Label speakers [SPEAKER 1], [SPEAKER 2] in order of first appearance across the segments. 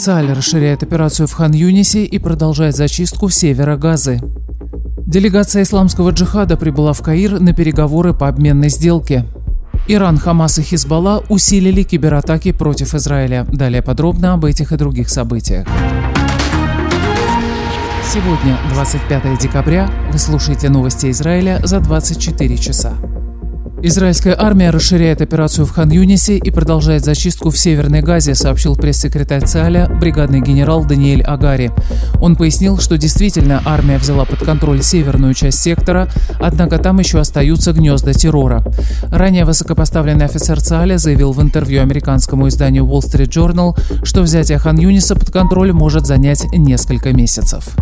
[SPEAKER 1] Цаль расширяет операцию в Хан-Юнисе и продолжает зачистку севера Газы. Делегация исламского джихада прибыла в Каир на переговоры по обменной сделке. Иран, Хамас и Хизбалла усилили кибератаки против Израиля. Далее подробно об этих и других событиях. Сегодня, 25 декабря, вы слушаете новости Израиля за 24 часа. Израильская армия расширяет операцию в Хан-Юнисе и продолжает зачистку в Северной Газе, сообщил пресс-секретарь ЦАЛЯ, бригадный генерал Даниэль Агари. Он пояснил, что действительно армия взяла под контроль северную часть сектора, однако там еще остаются гнезда террора. Ранее высокопоставленный офицер ЦАЛЯ заявил в интервью американскому изданию Wall Street Journal, что взятие Хан-Юниса под контроль может занять несколько месяцев.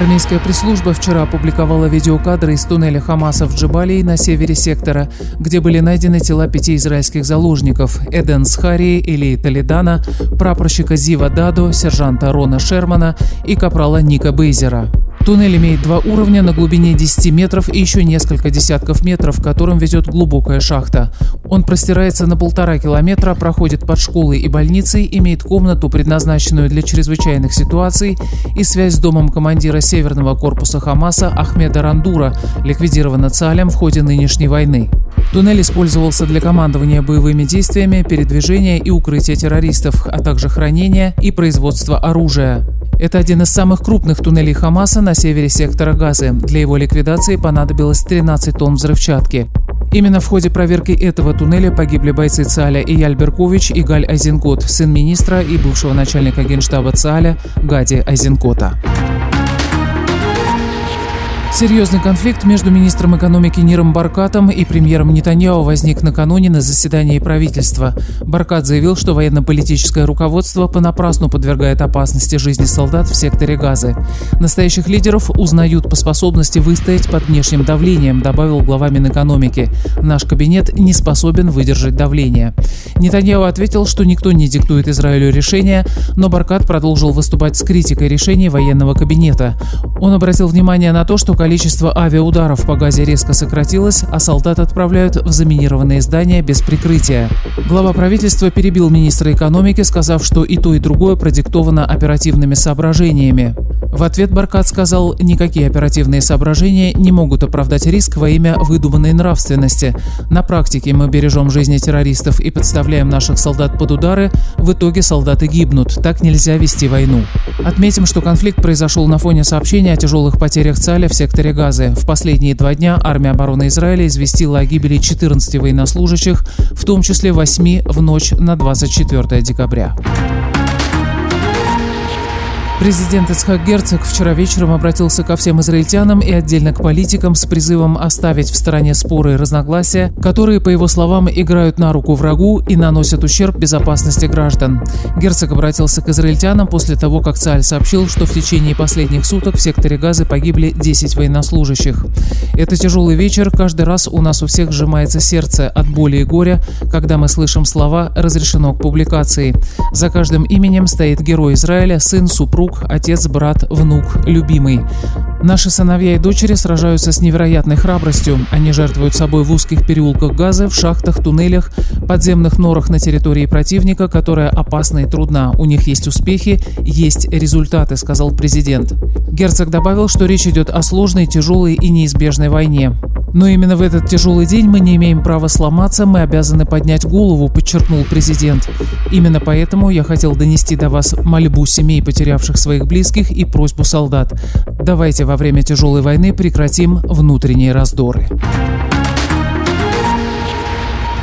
[SPEAKER 1] Армейская пресс-служба вчера опубликовала видеокадры из туннеля Хамаса в Джабалии на севере сектора, где были найдены тела пяти израильских заложников – Эден Схари, Или Толедана, прапорщика Зива Дадо, сержанта Рона Шермана и капрала Ника Бейзера. Туннель имеет два уровня на глубине 10 метров и еще несколько десятков метров, к которым ведет глубокая шахта. Он простирается на полтора километра, проходит под школой и больницей, имеет комнату, предназначенную для чрезвычайных ситуаций, и связь с домом командира Северного корпуса Хамаса Ахмеда Рандура, ликвидирована Цалем в ходе нынешней войны. Туннель использовался для командования боевыми действиями, передвижения и укрытия террористов, а также хранения и производства оружия. Это один из самых крупных туннелей Хамаса на севере сектора Газы. Для его ликвидации понадобилось 13 тонн взрывчатки. Именно в ходе проверки этого туннеля погибли бойцы ЦАЛЯ Ияль Беркович и Галь Айзенкот, сын министра и бывшего начальника генштаба ЦАЛЯ Гади Айзенкота. Серьезный конфликт между министром экономики Ниром Баркатом и премьером Нетаньяо возник накануне на заседании правительства. Баркат заявил, что военно-политическое руководство понапрасну подвергает опасности жизни солдат в секторе Газы. Настоящих лидеров узнают по способности выстоять под внешним давлением, добавил глава Минэкономики. Наш кабинет не способен выдержать давление. Нетаньяо ответил, что никто не диктует Израилю решения, но Баркат продолжил выступать с критикой решений военного кабинета. Он обратил внимание на то, что количество авиаударов по Газе резко сократилось, а солдат отправляют в заминированные здания без прикрытия. Глава правительства перебил министра экономики, сказав, что и то, и другое продиктовано оперативными соображениями. В ответ Баркат сказал, никакие оперативные соображения не могут оправдать риск во имя выдуманной нравственности. На практике мы бережем жизни террористов и подставляем наших солдат под удары, в итоге солдаты гибнут. Так нельзя вести войну. Отметим, что конфликт произошел на фоне сообщения о тяжелых потерях ЦАЛЯ в секторе Газы. В последние два дня армия обороны Израиля известила о гибели 14 военнослужащих, в том числе 8 в ночь на 24 декабря. Президент Ицхак Герцог вчера вечером обратился ко всем израильтянам и отдельно к политикам с призывом оставить в стороне споры и разногласия, которые, по его словам, играют на руку врагу и наносят ущерб безопасности граждан. Герцог обратился к израильтянам после того, как ЦАЛЬ сообщил, что в течение последних суток в секторе Газы погибли 10 военнослужащих. Это тяжелый вечер, каждый раз у нас у всех сжимается сердце от боли и горя, когда мы слышим слова «разрешено к публикации». За каждым именем стоит герой Израиля, сын, супруг, друг, отец, брат, внук, любимый. Наши сыновья и дочери сражаются с невероятной храбростью. Они жертвуют собой в узких переулках Газы, в шахтах, туннелях, подземных норах на территории противника, которая опасна и трудна. У них есть успехи, есть результаты, сказал президент. Герцог добавил, что речь идет о сложной, тяжелой и неизбежной войне. Но именно в этот тяжелый день мы не имеем права сломаться, мы обязаны поднять голову, подчеркнул президент. Именно поэтому я хотел донести до вас мольбу семей, потерявших своих близких, и просьбу солдат. Давайте во время тяжелой войны прекратим внутренние раздоры.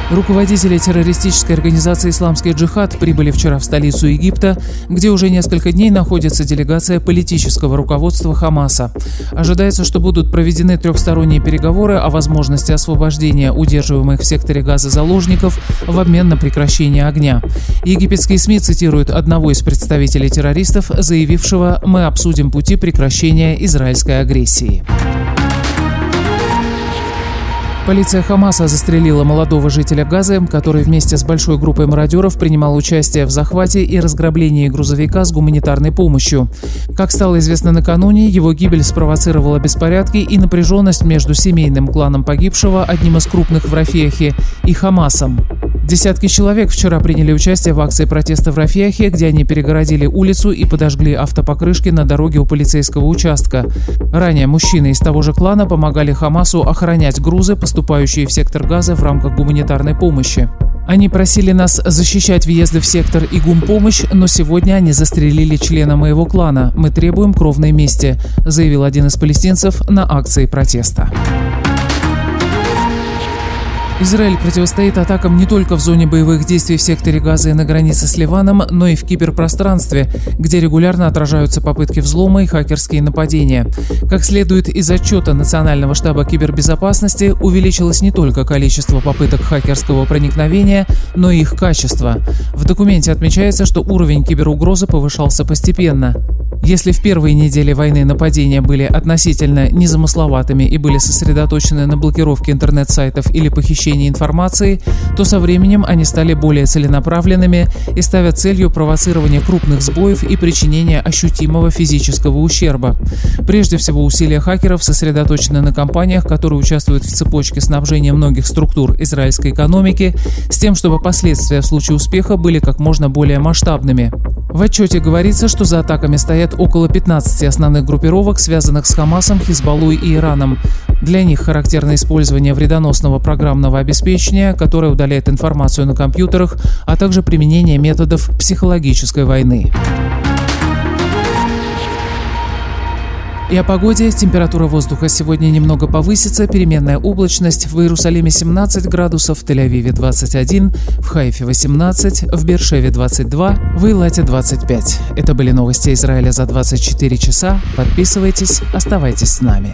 [SPEAKER 1] Руководители террористической организации «Исламский джихад» прибыли вчера в столицу Египта, где уже несколько дней находится делегация политического руководства Хамаса. Ожидается, что будут проведены трехсторонние переговоры о возможности освобождения удерживаемых в секторе газа заложников в обмен на прекращение огня. Египетские СМИ цитируют одного из представителей террористов, заявившего «Мы обсудим пути прекращения израильской агрессии». Полиция Хамаса застрелила молодого жителя Газы, который вместе с большой группой мародеров принимал участие в захвате и разграблении грузовика с гуманитарной помощью. Как стало известно накануне, его гибель спровоцировала беспорядки и напряженность между семейным кланом погибшего, одним из крупных в Рафехе, и Хамасом. Десятки человек вчера приняли участие в акции протеста в Рафиахе, где они перегородили улицу и подожгли автопокрышки на дороге у полицейского участка. Ранее мужчины из того же клана помогали Хамасу охранять грузы, поступающие в сектор газа в рамках гуманитарной помощи. Они просили нас защищать въезды в сектор и гумпомощь, но сегодня они застрелили члена моего клана. Мы требуем кровной мести, заявил один из палестинцев на акции протеста. Израиль противостоит атакам не только в зоне боевых действий в секторе Газа и на границе с Ливаном, но и в киберпространстве, где регулярно отражаются попытки взлома и хакерские нападения. Как следует из отчета Национального штаба кибербезопасности, увеличилось не только количество попыток хакерского проникновения, но и их качество. В документе отмечается, что уровень киберугрозы повышался постепенно. Если в первые недели войны нападения были относительно незамысловатыми и были сосредоточены на блокировке интернет-сайтов или похищении информации, то со временем они стали более целенаправленными и ставят целью провоцирование крупных сбоев и причинения ощутимого физического ущерба. Прежде всего, усилия хакеров сосредоточены на компаниях, которые участвуют в цепочке снабжения многих структур израильской экономики, с тем, чтобы последствия в случае успеха были как можно более масштабными. В отчете говорится, что за атаками стоят около 15 основных группировок, связанных с Хамасом, Хизбаллой и Ираном. Для них характерно использование вредоносного программного обеспечения, которое удаляет информацию на компьютерах, а также применение методов психологической войны. И о погоде. Температура воздуха сегодня немного повысится. Переменная облачность. В Иерусалиме 17 градусов, в Тель-Авиве 21, в Хайфе 18, в Бершеве 22, в Илате 25. Это были новости Израиля за 24 часа. Подписывайтесь, оставайтесь с нами.